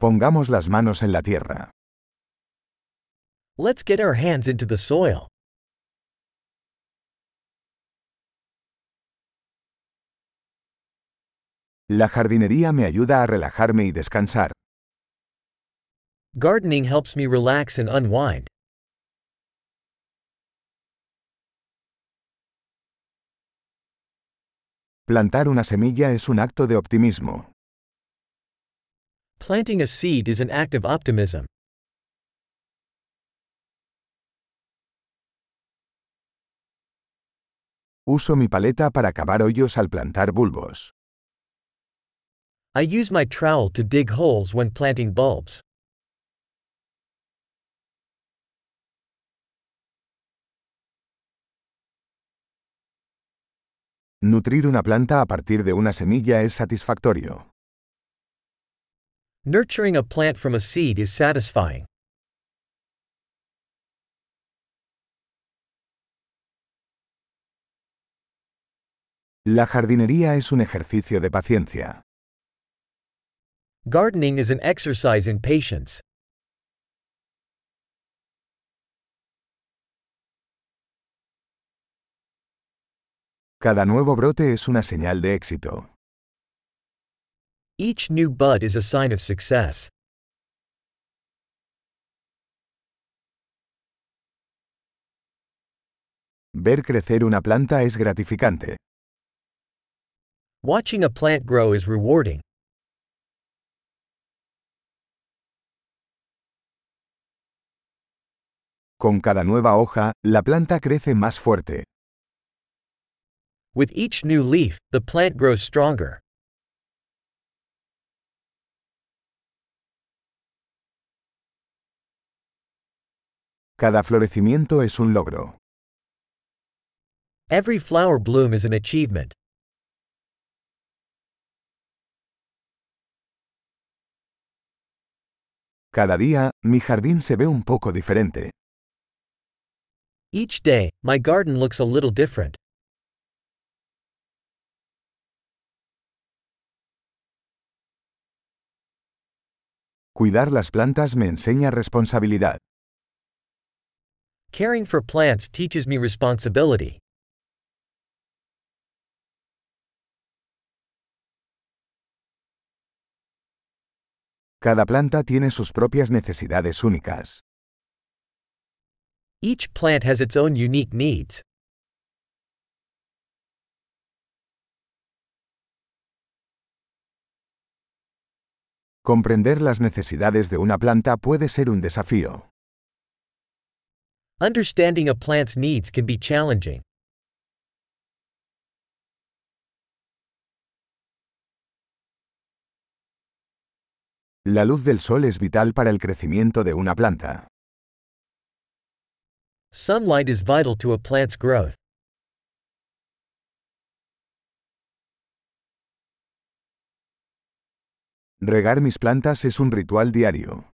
Pongamos las manos en la tierra. Let's get our hands into the soil. La jardinería me ayuda a relajarme y descansar. Gardening helps me relax and unwind. Plantar una semilla es un acto de optimismo. Planting a seed is an act of optimism. Uso mi paleta para cavar hoyos al plantar bulbos. I use my trowel to dig holes when planting bulbs. Nutrir una planta a partir de una semilla es satisfactorio. Nurturing a plant from a seed is satisfying. La jardinería es un ejercicio de paciencia. Gardening is an exercise in patience. Cada nuevo brote es una señal de éxito. Each new bud is a sign of success. Ver crecer una planta es gratificante. Watching a plant grow is rewarding. Con cada nueva hoja, la planta crece más fuerte. With each new leaf, the plant grows stronger. Cada florecimiento es un logro. Every flower bloom is an achievement. Cada día, mi jardín se ve un poco diferente. Each day, my garden looks a little different. Cuidar las plantas me enseña responsabilidad. Caring for plants teaches me responsibility. Cada planta tiene sus propias necesidades únicas. Each plant has its own unique needs. Comprender las necesidades de una planta puede ser un desafío. Understanding a plant's needs can be challenging. La luz del sol es vital para el crecimiento de una planta. Sunlight is vital to a plant's growth. Regar mis plantas es un ritual diario.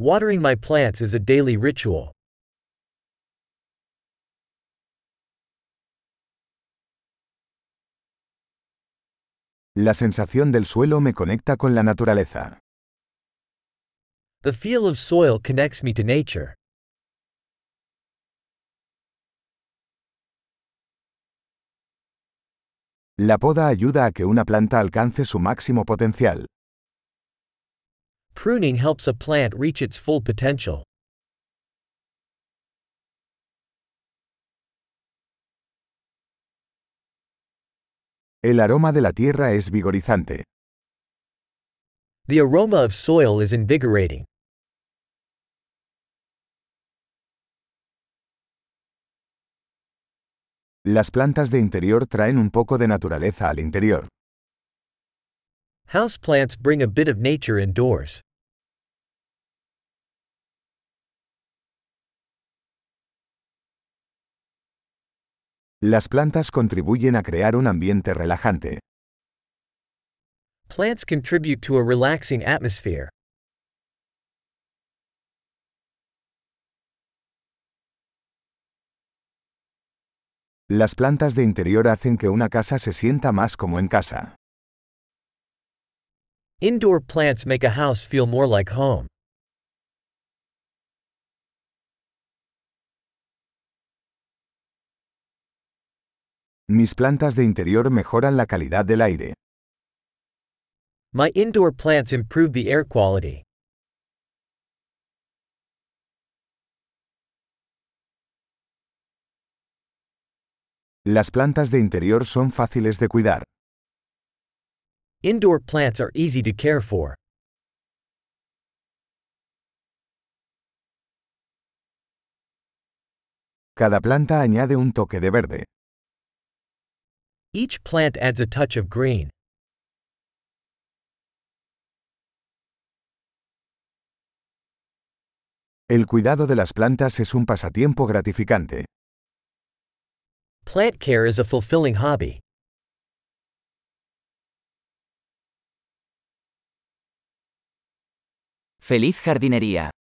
Watering my plants is a daily ritual. La sensación del suelo me conecta con la naturaleza. The feel of soil connects me to nature. La poda ayuda a que una planta alcance su máximo potencial. Pruning helps a plant reach its full potential. El aroma de la tierra es vigorizante. The aroma of soil is invigorating. Las plantas de interior traen un poco de naturaleza al interior. Houseplants bring a bit of nature indoors. Las plantas contribuyen a crear un ambiente relajante. Plants contribute to a relaxing atmosphere. Las plantas de interior hacen que una casa se sienta más como en casa. Indoor plants make a house feel more like home. Mis plantas de interior mejoran la calidad del aire. My indoor plants improve the air quality. Las plantas de interior son fáciles de cuidar. Indoor plants are easy to care for. Cada planta añade un toque de verde. Each plant adds a touch of green. El cuidado de las plantas es un pasatiempo gratificante. Plant care is a fulfilling hobby. Feliz jardinería.